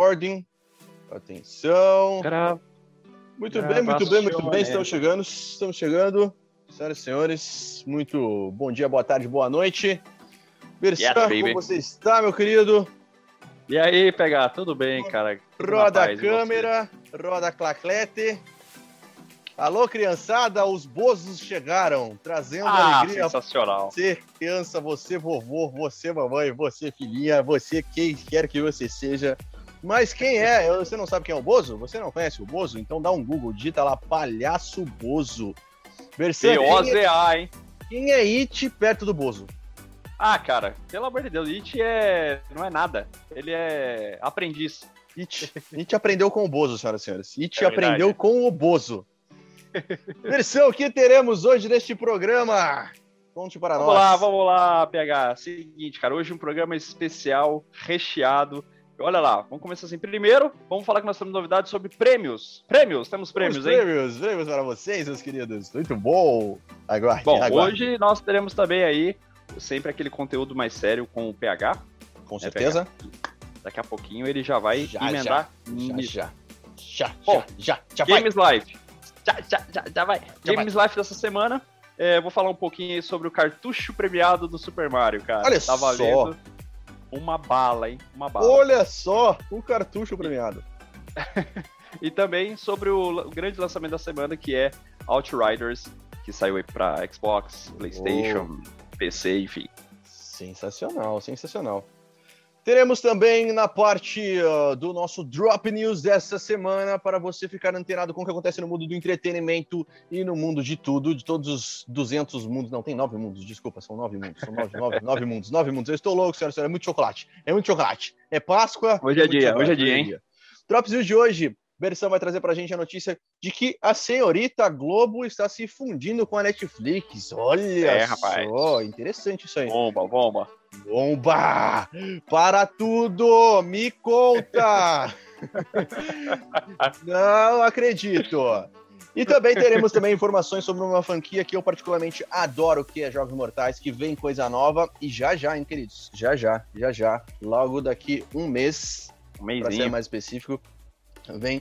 recording. Atenção. Gra... Muito bem, muito bem, muito bem. Estamos chegando, estamos chegando. Senhoras e senhores, muito bom dia, boa tarde, boa noite. Bersan, yeah, como você está, meu querido? E aí, pegar, tudo bem, cara? roda a câmera, roda a claclete. Alô, criançada, os bozos chegaram, trazendo ah, alegria. sensacional. Você, criança, você, vovô, você, mamãe, você, filhinha, você, quem quer que você seja. Mas quem é? Você não sabe quem é o Bozo? Você não conhece o Bozo? Então dá um Google, digita lá, palhaço Bozo. Versão B-O-Z-A, hein? Quem é It perto do Bozo? Ah, cara, pelo amor de Deus, It é... não é nada. Ele é aprendiz. It, It aprendeu com o Bozo, senhoras e senhores. It é aprendeu com o Bozo. Versão, o que teremos hoje neste programa? Conte para vamos nós. Vamos lá, vamos lá, PH. Seguinte, cara, hoje um programa especial, recheado. Olha lá, vamos começar assim. Primeiro, vamos falar que nós temos novidades sobre prêmios. Prêmios, temos prêmios, hein? Prêmios, prêmios para vocês, meus queridos. Muito bom. Aguarde, Bom, aguarde. hoje nós teremos também aí sempre aquele conteúdo mais sério com o PH. Com né, certeza. PH? Daqui a pouquinho ele já vai já, emendar. Já, já, já, já, já, já, Games vai. Live já, já, já, já vai. Já Games vai. Life dessa semana. É, vou falar um pouquinho sobre o cartucho premiado do Super Mario, cara. Olha tá valendo só. Uma bala, hein? Uma bala. Olha só, o cartucho premiado. e também sobre o, o, grande lançamento da semana, que é Outriders, que saiu aí pra Xbox, Playstation, oh. PC, enfim. Sensacional, sensacional. Teremos também na parte uh, do nosso Drop News dessa semana para você ficar antenado com o que acontece no mundo do entretenimento e no mundo de tudo, de todos os 200 mundos. Não, tem nove mundos, desculpa, são nove mundos. São nove, nove, nove mundos, nove mundos. Eu estou louco, senhora, senhora, é muito chocolate. É muito chocolate. É Páscoa. Hoje é dia, hoje é dia, hein? Drop News de hoje. Bersão vai trazer para a gente a notícia de que a senhorita Globo está se fundindo com a Netflix. Olha é, só, rapaz. interessante isso aí. Bomba, bomba. Bomba! Para tudo! Me conta! Não acredito! E também teremos também informações sobre uma franquia que eu particularmente adoro, que é Jogos Mortais, que vem coisa nova. E já já, hein, queridos? Já já, já já. Logo daqui um mês, um para ser mais específico, vem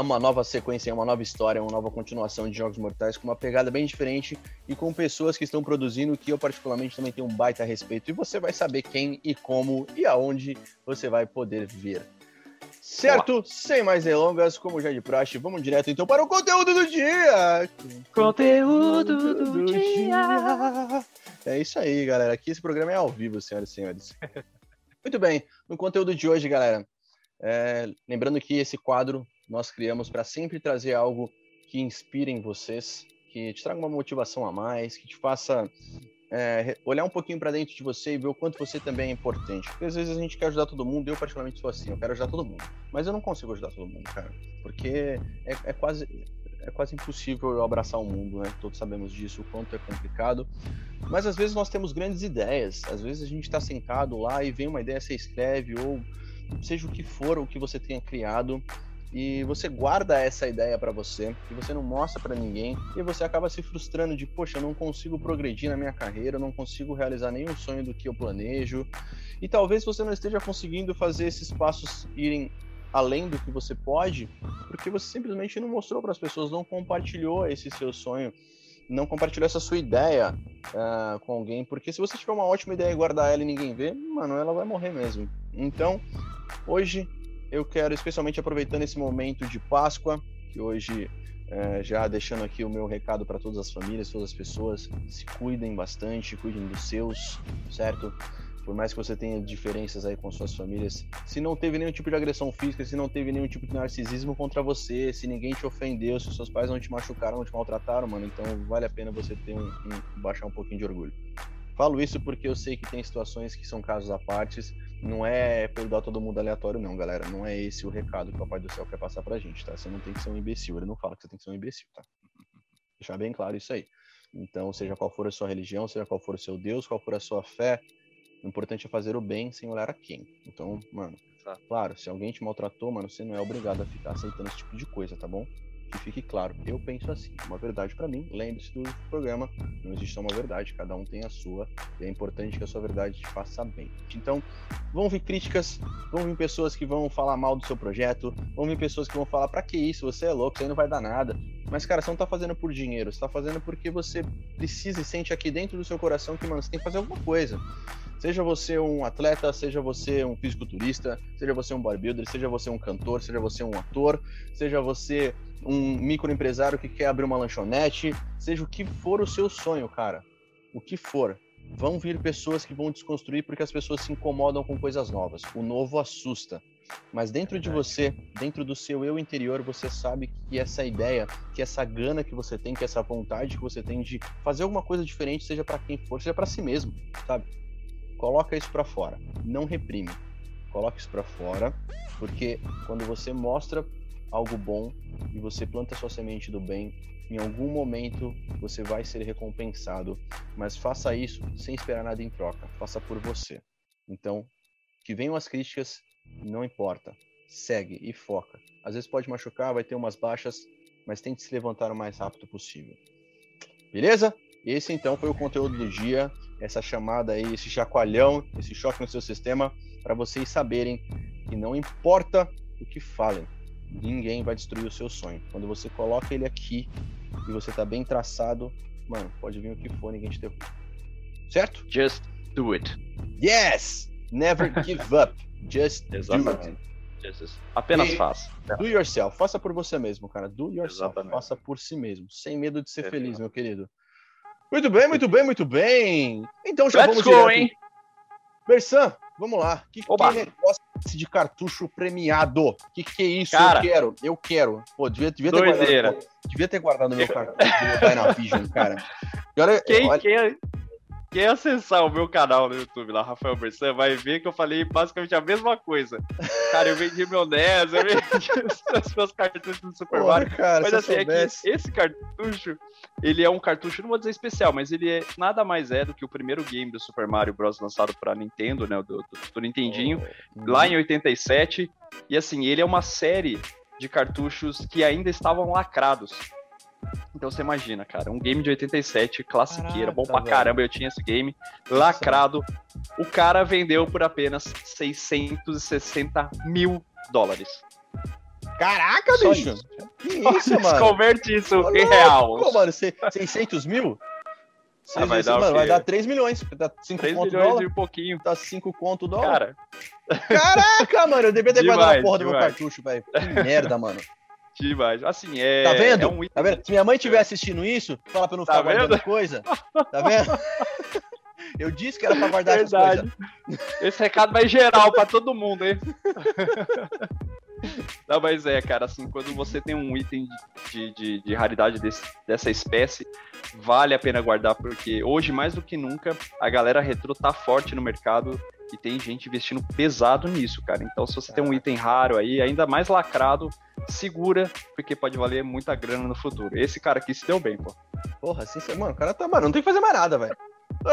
uma nova sequência, uma nova história, uma nova continuação de Jogos Mortais com uma pegada bem diferente e com pessoas que estão produzindo que eu particularmente também tenho um baita respeito e você vai saber quem e como e aonde você vai poder ver. Certo? Olá. Sem mais delongas, como já de praxe, vamos direto então para o conteúdo do dia. Conteúdo do, do dia. dia. É isso aí, galera. Aqui esse programa é ao vivo, senhoras e senhores. Muito bem. No conteúdo de hoje, galera, é, lembrando que esse quadro nós criamos para sempre trazer algo que inspire em vocês, que te traga uma motivação a mais, que te faça é, olhar um pouquinho para dentro de você e ver o quanto você também é importante. Porque às vezes a gente quer ajudar todo mundo, eu particularmente sou assim, eu quero ajudar todo mundo. Mas eu não consigo ajudar todo mundo, cara. Porque é, é quase. É quase impossível eu abraçar o mundo, né? Todos sabemos disso, o quanto é complicado. Mas às vezes nós temos grandes ideias. Às vezes a gente está sentado lá e vem uma ideia, você escreve, ou seja o que for o que você tenha criado, e você guarda essa ideia para você e você não mostra para ninguém e você acaba se frustrando de poxa eu não consigo progredir na minha carreira eu não consigo realizar nenhum sonho do que eu planejo e talvez você não esteja conseguindo fazer esses passos irem além do que você pode porque você simplesmente não mostrou para as pessoas não compartilhou esse seu sonho não compartilhou essa sua ideia uh, com alguém, porque se você tiver uma ótima ideia e guardar ela e ninguém vê, mano, ela vai morrer mesmo. Então, hoje eu quero especialmente aproveitando esse momento de Páscoa, que hoje é, já deixando aqui o meu recado para todas as famílias, todas as pessoas, se cuidem bastante, cuidem dos seus, certo? Por mais que você tenha diferenças aí com suas famílias, se não teve nenhum tipo de agressão física, se não teve nenhum tipo de narcisismo contra você, se ninguém te ofendeu, se seus pais não te machucaram, não te maltrataram, mano, então vale a pena você ter um, um baixar um pouquinho de orgulho. Falo isso porque eu sei que tem situações que são casos à parte, não é perdoar todo mundo aleatório, não, galera. Não é esse o recado que o Papai do Céu quer passar pra gente, tá? Você não tem que ser um imbecil. Ele não fala que você tem que ser um imbecil, tá? Deixar bem claro isso aí. Então, seja qual for a sua religião, seja qual for o seu Deus, qual for a sua fé, o importante é fazer o bem sem olhar a quem. Então, mano, claro, se alguém te maltratou, mano, você não é obrigado a ficar aceitando esse tipo de coisa, tá bom? Que fique claro, eu penso assim, uma verdade para mim. Lembre-se do programa, não existe uma verdade, cada um tem a sua, e é importante que a sua verdade te faça bem. Então, vão vir críticas, vão vir pessoas que vão falar mal do seu projeto, vão vir pessoas que vão falar: para que isso? Você é louco, isso aí não vai dar nada. Mas, cara, você não tá fazendo por dinheiro, você tá fazendo porque você precisa e sente aqui dentro do seu coração que, mano, você tem que fazer alguma coisa. Seja você um atleta, seja você um fisiculturista, seja você um bodybuilder, seja você um cantor, seja você um ator, seja você um microempresário que quer abrir uma lanchonete, seja o que for o seu sonho, cara. O que for. Vão vir pessoas que vão desconstruir porque as pessoas se incomodam com coisas novas. O novo assusta. Mas dentro de você, dentro do seu eu interior, você sabe que essa ideia, que essa gana que você tem, que essa vontade que você tem de fazer alguma coisa diferente, seja para quem for, seja para si mesmo, sabe? Coloca isso para fora, não reprime. Coloca isso para fora, porque quando você mostra algo bom e você planta sua semente do bem, em algum momento você vai ser recompensado, mas faça isso sem esperar nada em troca, faça por você. Então, que venham as críticas, não importa, segue e foca. Às vezes pode machucar, vai ter umas baixas, mas tente se levantar o mais rápido possível. Beleza? Esse então foi o conteúdo do dia, essa chamada aí, esse chacoalhão, esse choque no seu sistema, para vocês saberem que não importa o que falem, ninguém vai destruir o seu sonho. Quando você coloca ele aqui e você tá bem traçado, mano, pode vir o que for, ninguém te derruba. Certo? Just do it. Yes! Never give up. Just Exatamente. do it. Jesus. Apenas E- faça. Do yourself. Faça por você mesmo, cara. Do yourself. Exatamente. Faça por si mesmo. Sem medo de ser feliz, meu querido. Muito bem, muito bem, muito bem. Então já Let's vamos go, direto. hein? Bersan, vamos lá. Que, que Oba. esse de cartucho premiado? Que que é isso? Cara. eu quero, eu quero. Pô, devia, devia ter Doideira. guardado. pô, devia ter guardado meu cartucho meu cara. E olha, Quem, olha- quem, quem acessar o meu canal no YouTube lá, Rafael Bersan, vai ver que eu falei basicamente a mesma coisa. Cara, eu vendi meu NES, eu vendi os meus cartuchos do Super Porra, Mario. cara, Mas assim, é que esse cartucho, ele é um cartucho, não vou dizer especial, mas ele é nada mais é do que o primeiro game do Super Mario Bros. lançado pra Nintendo, né? Do, do, do Nintendinho, Hum. lá em 87. E assim, ele é uma série de cartuchos que ainda estavam lacrados. Então você imagina, cara, um game de 87, classiqueira, bom pra velho. caramba, eu tinha esse game, lacrado. O cara vendeu por apenas 660 mil dólares. Caraca, Só bicho. isso. Que isso, mano? Converte isso Ô, em real. Pô, mano, se- 600 mil? Ah, vai dar mano, vai dar 3 milhões. Dá 5 3 conto milhões dólar. e um pouquinho. Tá 5 conto dólar. Cara, Caraca, mano, eu devia ter guardado a Demais, porra do meu demais. cartucho, velho. Que merda, mano. Demais. Assim, é. Tá vendo? é um Tá vendo? Se minha mãe estiver assistindo isso, fala pra eu não Tá ficar guardando vendo? coisa. Tá vendo? Eu disse que era pra guardar essas Verdade. coisas. Esse recado vai geral pra todo mundo, hein? Não, mas é, cara, assim, quando você tem um item de, de, de raridade desse- dessa espécie, vale a pena guardar, porque hoje, mais do que nunca, a galera retrô tá forte no mercado e tem gente investindo pesado nisso, cara. Então, se você tem um item raro aí, ainda mais lacrado, segura, porque pode valer muita grana no futuro. Esse cara aqui se deu bem, pô. Porra, assim, mano, o cara tá, mano, não tem que fazer mais nada, velho.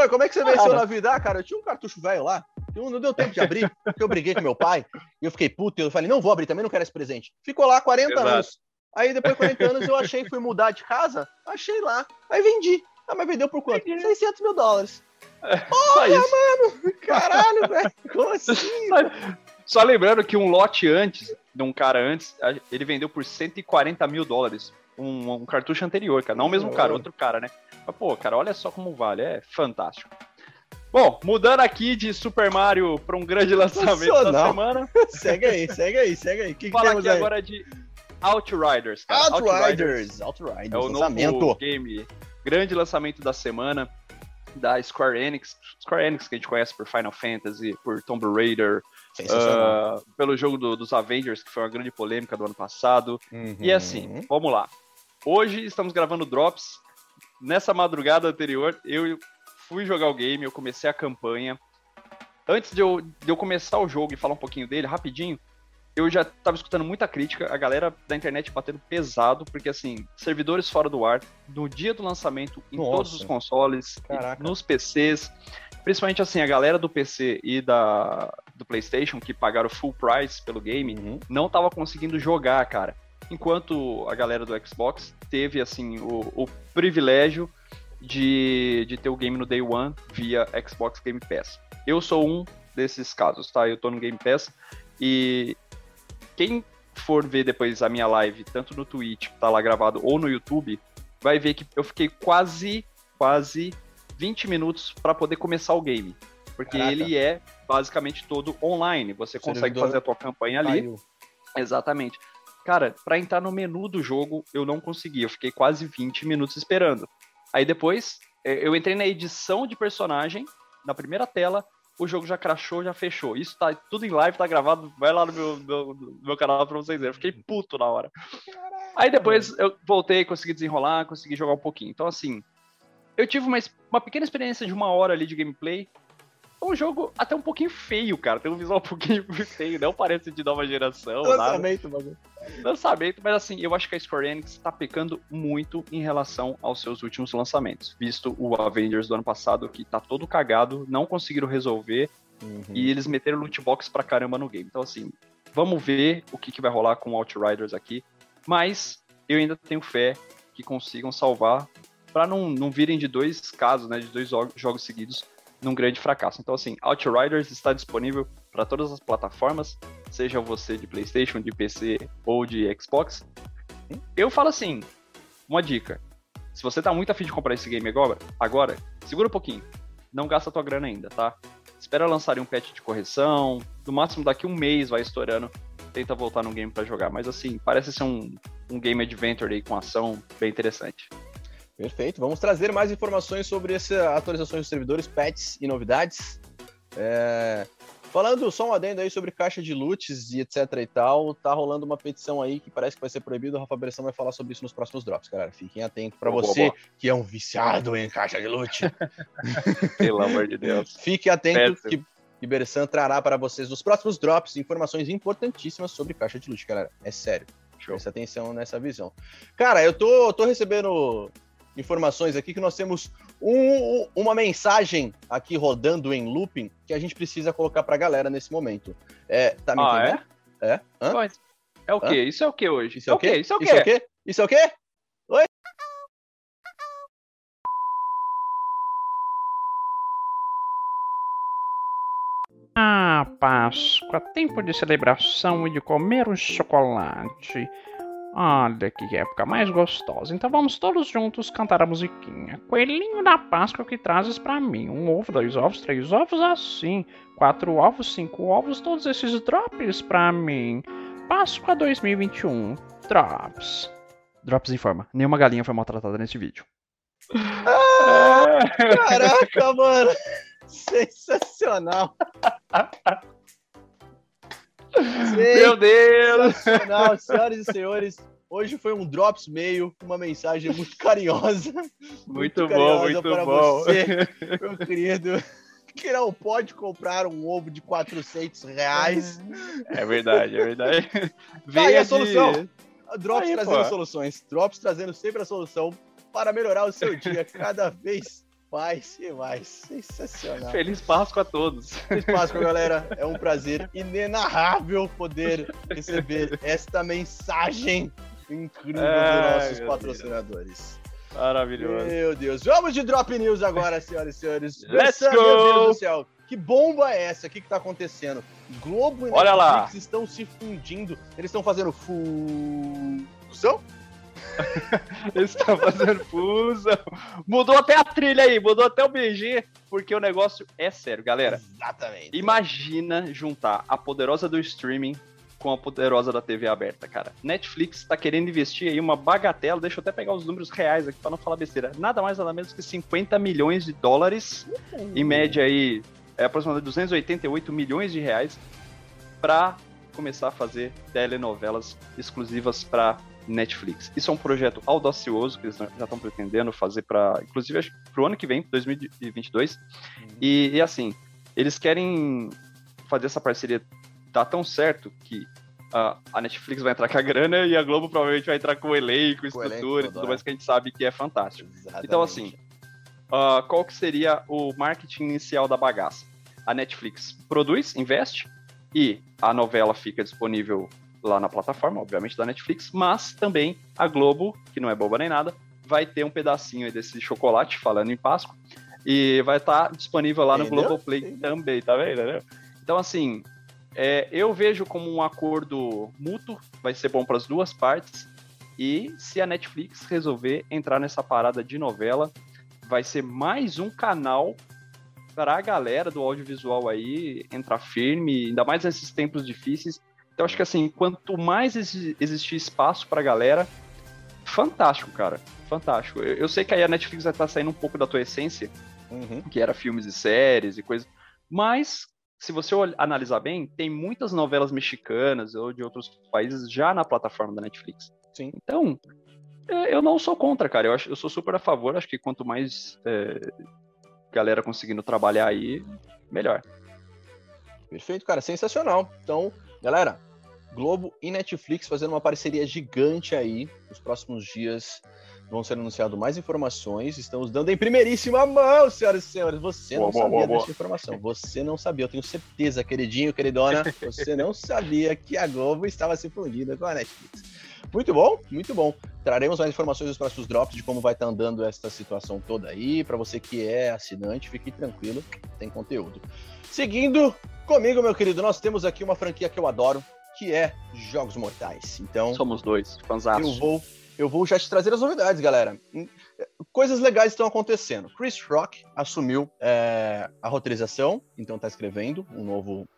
Como é que você venceu na vida? Ah, cara, eu tinha um cartucho velho lá, não não deu tempo de abrir, porque eu briguei com meu pai, e eu fiquei puto, e eu falei, não vou abrir, também não quero esse presente. Ficou lá 40 Exato. anos. Aí depois de 40 anos eu achei, fui mudar de casa, achei lá, aí vendi. Ah, mas vendeu por quanto? 600 mil dólares. Só isso. Caralho, velho, como assim? Só lembrando que um lote antes, de um cara antes, ele vendeu por 140 mil dólares. Um, um cartucho anterior, cara. Não o mesmo cara, outro cara, né? Mas, pô, cara, olha só como vale. É fantástico. Bom, mudando aqui de Super Mario para um grande lançamento da semana, segue aí, segue aí, segue aí. O que, que fala temos aqui aí? agora de Outriders. Cara. Outriders, Outriders, é o lançamento. novo game, grande lançamento da semana da Square Enix. Square Enix que a gente conhece por Final Fantasy, por Tomb Raider, ah, pelo jogo do- dos Avengers, que foi uma grande polêmica do ano passado. Uhum. E assim, vamos lá. Hoje estamos gravando Drops. Nessa madrugada anterior, eu fui jogar o game, eu comecei a campanha. Antes de eu, de eu começar o jogo e falar um pouquinho dele, rapidinho, eu já estava escutando muita crítica, a galera da internet batendo pesado, porque assim, servidores fora do ar, no dia do lançamento, em Nossa. todos os consoles, Caraca. nos PCs, principalmente assim, a galera do PC e da, do PlayStation, que pagaram full price pelo game, Uhum. não tava conseguindo jogar, cara. enquanto a galera do Xbox teve assim o, o privilégio de, de ter o game no Day One via Xbox Game Pass. Eu sou um desses casos, tá? Eu tô no Game Pass e quem for ver depois a minha live, tanto no Twitch, que tá lá gravado, ou no YouTube, vai ver que eu fiquei quase, quase 20 minutos para poder começar o game. Porque Caraca. ele é basicamente todo online. Você consegue fazer a tua campanha ali. Caiu. Exatamente. Cara, para entrar no menu do jogo, eu não consegui. Eu fiquei quase 20 minutos esperando. Aí depois, é, eu entrei na edição de personagem, na primeira tela, o jogo já crashou, já fechou. Isso tá tudo em live, tá gravado. Vai lá no meu, meu, meu canal pra vocês verem. Eu fiquei puto na hora. Aí depois eu voltei, consegui desenrolar, consegui jogar um pouquinho. Então, assim, eu tive uma, uma pequena experiência de uma hora ali de gameplay. É um jogo até um pouquinho feio, cara. Tem um visual um pouquinho feio, não parece de nova geração. Lançamento, bagulho. Lançamento, mas assim, eu acho que a Square Enix tá pecando muito em relação aos seus últimos lançamentos. Visto o Avengers do ano passado, que tá todo cagado, não conseguiram resolver. Uhum. E eles meteram loot box pra caramba no game. Então, assim, vamos ver o que, que vai rolar com Outriders aqui. Mas eu ainda tenho fé que consigam salvar para não, não virem de dois casos, né, de dois jogos seguidos num grande fracasso. Então, assim, Outriders está disponível para todas as plataformas, seja você de PlayStation, de PC ou de Xbox. Eu falo assim, uma dica. Se você tá muito afim de comprar esse game agora, agora, segura um pouquinho. Não gasta tua grana ainda, tá? Espera lançarem um patch de correção. No máximo daqui um mês vai estourando. Tenta voltar no game para jogar. Mas assim, parece ser um, um game adventure aí com ação bem interessante. Perfeito. Vamos trazer mais informações sobre essas atualizações dos servidores, patches e novidades. É... Falando só um adendo aí sobre caixa de loots e etc e tal, tá rolando uma petição aí que parece que vai ser proibido. O Rafa Bressão vai falar sobre isso nos próximos drops, galera. Fiquem atentos para você boa, que é um viciado em caixa de loot. Pelo amor de Deus. Fique atento Peço. que que Bersan trará para vocês nos próximos drops informações importantíssimas sobre caixa de loot, galera. É sério. Show. Presta atenção nessa visão. Cara, eu tô, tô recebendo informações aqui que nós temos um, uma mensagem aqui rodando em looping que a gente precisa colocar para a galera nesse momento. É, tá me ah, entendendo? É? É? Hã? é o quê? Hã? Isso é o que hoje? Isso é o quê? Isso é o quê? Isso é o quê? Isso é o quê? Oi? Ah, Páscoa, tempo de celebração e de comer o chocolate. Olha que época mais gostosa. Então vamos todos juntos cantar a musiquinha. Coelhinho da Páscoa que trazes para mim. Um ovo, dois ovos, três ovos assim. Quatro ovos, cinco ovos, todos esses drops para mim. Páscoa 2021. Drops. Drops informa. Nenhuma galinha foi maltratada neste vídeo. Ah, caraca, mano. Sensacional. Meu Deus! Senhoras e senhores. Hoje foi um Drops meio, uma mensagem muito carinhosa. Muito, muito bom, muito para bom. Você, meu querido, que não pode comprar um ovo de 400 reais. É verdade, é verdade. Vem aí a solução. Drops aí, trazendo pô. soluções. Drops trazendo sempre a solução para melhorar o seu dia cada vez mais e mais. Sensacional. Feliz Páscoa a todos. Feliz Páscoa, galera. É um prazer inenarrável poder receber esta mensagem incrível dos nossos patrocinadores. Deus. Maravilhoso. Meu Deus. Vamos de Drop News agora, senhoras e senhores. Let's go! Meu Deus do céu. Que bomba é essa? O que, que tá acontecendo? Globo e Olha Netflix lá. estão se fundindo. Eles estão fazendo fusão? Eles estão fazendo fusão. Mudou até a trilha aí, mudou até o BG, porque o negócio é sério, galera. Exatamente. Imagina juntar a poderosa do streaming com a poderosa da TV aberta, cara. Netflix está querendo investir aí uma bagatela, deixa eu até pegar os números reais aqui para não falar besteira. Nada mais nada menos que 50 milhões de dólares, uhum. em média aí, é aproximadamente 288 milhões de reais para começar a fazer telenovelas exclusivas para Netflix. Isso é um projeto audacioso que eles já estão pretendendo fazer para, inclusive, para o ano que vem, 2022. Uhum. E, e, assim, eles querem fazer essa parceria dar tão certo que a, a Netflix vai entrar com a grana e a Globo provavelmente vai entrar com o elenco, estrutura e tudo mais que a gente sabe que é fantástico. Exatamente. Então, assim, uh, qual que seria o marketing inicial da bagaça? A Netflix produz, investe, e a novela fica disponível lá na plataforma, obviamente, da Netflix, mas também a Globo, que não é boba nem nada, vai ter um pedacinho desse chocolate, falando em Páscoa, e vai estar tá disponível lá Entendeu? no Globoplay Entendeu? também, tá vendo? Né? Então, assim, é, eu vejo como um acordo mútuo, vai ser bom para as duas partes, e se a Netflix resolver entrar nessa parada de novela, vai ser mais um canal para a galera do audiovisual aí entrar firme, ainda mais nesses tempos difíceis. Então acho que assim, quanto mais existir espaço para a galera, fantástico, cara. Fantástico. Eu, eu, sei que aí a Netflix vai estar tá saindo um pouco da tua essência, uhum. que era filmes e séries e coisas, mas se você analisar bem, tem muitas novelas mexicanas ou de outros países já na plataforma da Netflix. Sim. Então, eu não sou contra, cara. Eu, acho, eu sou super a favor. Acho que quanto mais é, galera conseguindo trabalhar aí, melhor. Perfeito, cara. Sensacional. Então, galera, Globo e Netflix fazendo uma parceria gigante aí. Nos próximos dias vão ser anunciadas mais informações. Estamos dando em primeiríssima mão, senhoras e senhores. Você não boa, sabia boa, boa, dessa informação. Você não sabia. Eu tenho certeza, queridinho, queridona. Você não sabia que a Globo estava se fundindo com a Netflix. Muito bom, muito bom. Traremos mais informações nos próximos drops de como vai estar tá andando essa situação toda aí. Para você que é assinante, fique tranquilo, tem conteúdo. Seguindo comigo, meu querido, nós temos aqui uma franquia que eu adoro, que é Jogos Mortais. Então, somos dois, fanzaço. Eu vou, eu vou já te trazer as novidades, galera. Coisas legais estão acontecendo. Chris Rock assumiu é, a roteirização, então está escrevendo um novo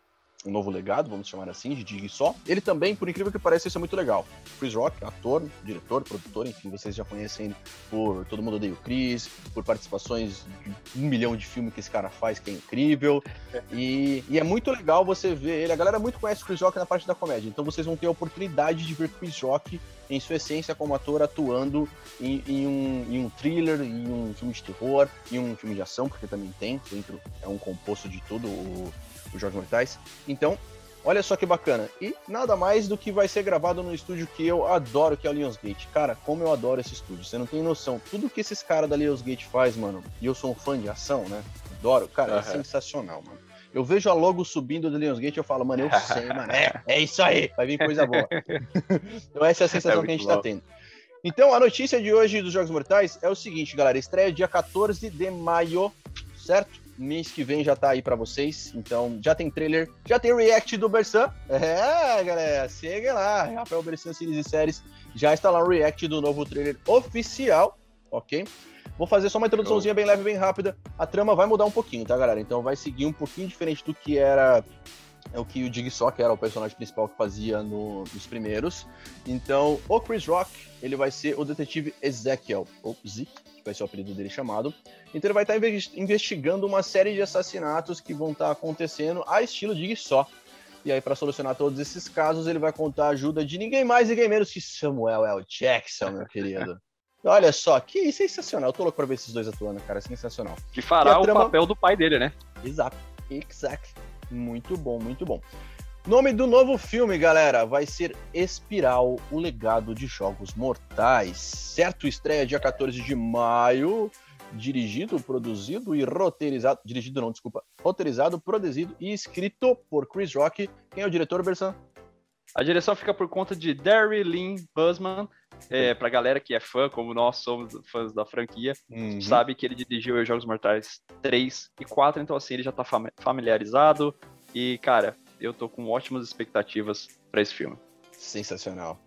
um novo legado, vamos chamar assim, de Dig só. Ele também, por incrível que pareça, isso é muito legal. Chris Rock, ator, diretor, produtor, enfim, vocês já conhecem por Todo Mundo Odeia o Chris, por participações de um milhão de filmes que esse cara faz, que é incrível. E, e, é muito legal você ver ele. A galera muito conhece Chris Rock na parte da comédia, então vocês vão ter a oportunidade de ver Chris Rock em sua essência como ator atuando em, em, um, em um thriller, em um filme de terror, em um filme de ação, porque também tem, dentro é um composto de tudo o os Jogos Mortais. Então, olha só que bacana. E nada mais do que vai ser gravado no estúdio que eu adoro, que é o Lionsgate. Cara, como eu adoro esse estúdio, você não tem noção. Tudo que esses caras da Lionsgate faz, mano, e eu sou um fã de ação, né? Adoro, cara, uhum. é sensacional, mano. Eu vejo a logo subindo do Lionsgate e eu falo, mano, eu sei, mano, é, é isso aí, vai vir coisa boa. então essa é a sensação é que a gente tá bom. tá tendo. Então, a notícia de hoje dos Jogos Mortais é o seguinte, galera. Estreia dia 14 de maio, certo? Mês que vem já tá aí para vocês. Então, já tem trailer, já tem react do Bersan. É, galera, segue lá. Rafael Bersan Series e Séries. Já está lá o react do novo trailer oficial, ok? Vou fazer só uma introduçãozinha bem leve, bem rápida. A trama vai mudar um pouquinho, tá, galera? Então vai seguir um pouquinho diferente do que era é o que o Jigsaw, que era o personagem principal que fazia no, nos primeiros. Então, o Chris Rock, ele vai ser o detetive Ezekiel, ou Zeke, vai ser o apelido dele chamado. Então ele vai estar investigando uma série de assassinatos que vão estar acontecendo a estilo Jigsaw. E aí, para solucionar todos esses casos, ele vai contar a ajuda de ninguém mais, ninguém menos que Samuel L. Jackson, meu querido. Olha só, que sensacional. Eu tô louco pra ver esses dois atuando, cara. Sensacional. Que fará o trama... papel do pai dele, né? Exato. Exact. Muito bom, muito bom. Nome do novo filme, galera, vai ser Espiral, o legado de jogos mortais. Certo? Estreia dia 14 de maio. Dirigido, produzido e roteirizado. Dirigido não, desculpa. Roteirizado, produzido e escrito por Chris Rock. Quem é o diretor, Bersan? A direção fica por conta de Derry Lynn Busman. É, pra galera que é fã, como nós somos fãs da franquia, uhum. sabe que ele dirigiu os Jogos Mortais 3 e 4, então assim, ele já tá familiarizado. E, cara, eu tô com ótimas expectativas para esse filme. Sensacional.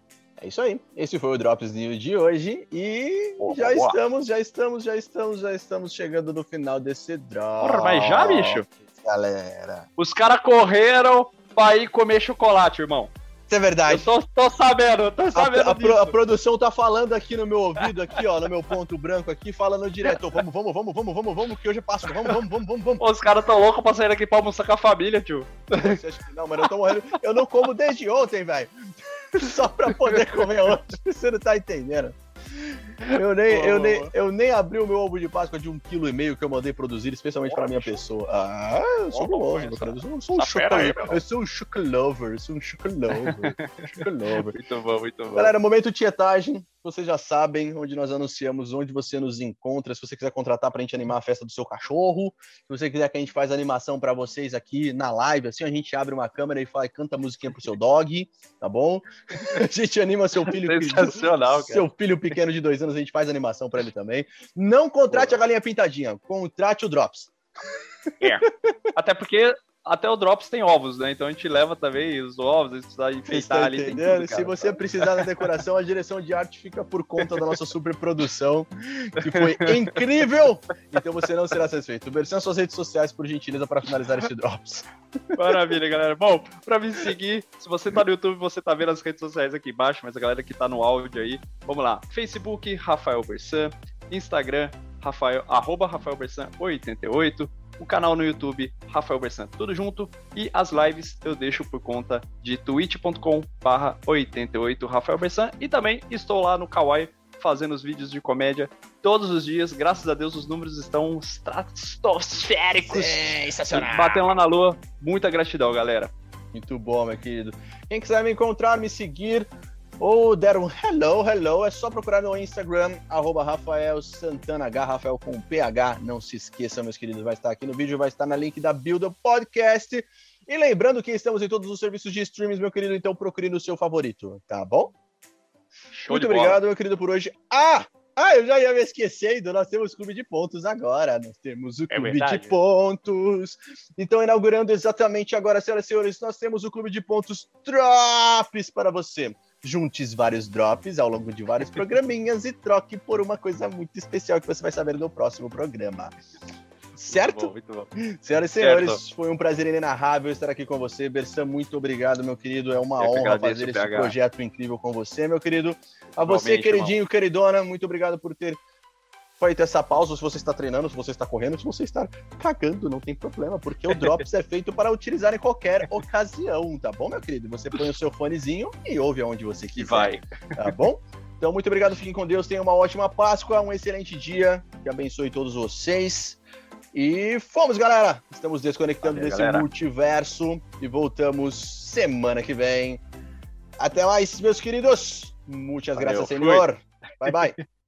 É isso aí. Esse foi o Drops News de hoje e já boa. estamos, já estamos, já estamos, já estamos chegando no final desse Drops. Porra, mas já, bicho? Galera. Os caras correram pra ir comer chocolate, irmão. Isso é verdade. Eu tô, tô sabendo, tô sabendo. A, a, pro, a, produção tá falando aqui no meu ouvido, aqui, ó, no meu ponto branco aqui, falando direto. Vamos, vamos, vamos, vamos, vamos, vamos, que hoje é Páscoa. Vamos, vamos, vamos, vamos, vamos. Os caras tão loucos pra sair daqui pra almoçar com a família, tio. Não, mano, eu tô morrendo. Eu não como desde ontem, velho. Só pra poder comer hoje. Você não tá entendendo. Eu nem, eu, nem, eu nem abri o meu ovo de Páscoa de um quilo e meio que eu mandei produzir, especialmente para minha pessoa. Ah, eu sou guloso, meu cara. Eu sou, sou um chocolate. Eu sou um chocolover, eu sou um chocolover. muito bom, muito bom. Galera, momento tietagem. vocês já sabem onde nós anunciamos, onde você nos encontra. Se você quiser contratar para a gente animar a festa do seu cachorro, se você quiser que a gente faz animação para vocês aqui na live, assim, a gente abre uma câmera e fala, canta a musiquinha pro seu dog, tá bom? A gente anima seu filho, Sensacional, seu filho pequeno de dois anos, a gente faz animação para ele também. Não contrate a galinha pintadinha, contrate o Drops. É. Até porque até o Drops tem ovos, né? Então a gente leva também os ovos, a gente precisa enfeitar ali. Entendendo? Tudo, Se você precisar da decoração, a direção de arte fica por conta da nossa super produção, que foi incrível! Então você não será satisfeito. Versão suas redes sociais, por gentileza, para finalizar esse Drops. Maravilha, galera. Bom, para me seguir, se você tá no YouTube, você tá vendo as redes sociais aqui embaixo, mas a galera que tá no áudio aí, vamos lá. Facebook, Rafael Bersan. Instagram, Rafael, arroba Rafael Bersan 88 o canal no YouTube Rafael Bersan, tudo junto, e as lives eu deixo por conta de twitch.com barra 88 Rafael Bersan, e também estou lá no Kawaii fazendo os vídeos de comédia todos os dias, graças a Deus os números estão estratosféricos, sensacional, batendo lá na lua, muita gratidão galera. Muito bom, meu querido. Quem quiser me encontrar, me seguir, ou der um hello, hello, é só procurar no Instagram, arroba Rafael Santana H, Rafael com PH. Não se esqueça, meus queridos, vai estar aqui no vídeo, vai estar na link da Build Podcast. E lembrando que estamos em todos os serviços de streams, meu querido, então procure no seu favorito, tá bom? Show Muito obrigado, meu querido, por hoje. Ah! Ah, eu já ia me esquecendo, nós temos clube de pontos agora, nós temos o é clube é de pontos. Então, inaugurando exatamente agora, senhoras e senhores, nós temos o clube de pontos Drops para você junte vários drops ao longo de vários programinhas e troque por uma coisa muito especial que você vai saber no próximo programa. Certo? Muito bom, muito bom. Senhoras e senhores, certo. foi um prazer inenarrável estar aqui com você. Bersan, muito obrigado, meu querido. É uma Eu honra fazer esse projeto incrível com você, meu querido. A você, queridinho, irmão. queridona, muito obrigado por ter feito essa pausa, se você está treinando, se você está correndo, se você está cagando, não tem problema, porque o Drops é feito para utilizar em qualquer ocasião, tá bom, meu querido? Você põe o seu fonezinho e ouve aonde você quiser. Vai. Tá bom? Então, muito obrigado, fiquem com Deus, tenham uma ótima Páscoa, um excelente dia, que abençoe todos vocês. E fomos, galera! Estamos desconectando Valeu, desse galera. multiverso e voltamos semana que vem. Até mais, meus queridos! Muitas Valeu, graças, Senhor! Bye, bye!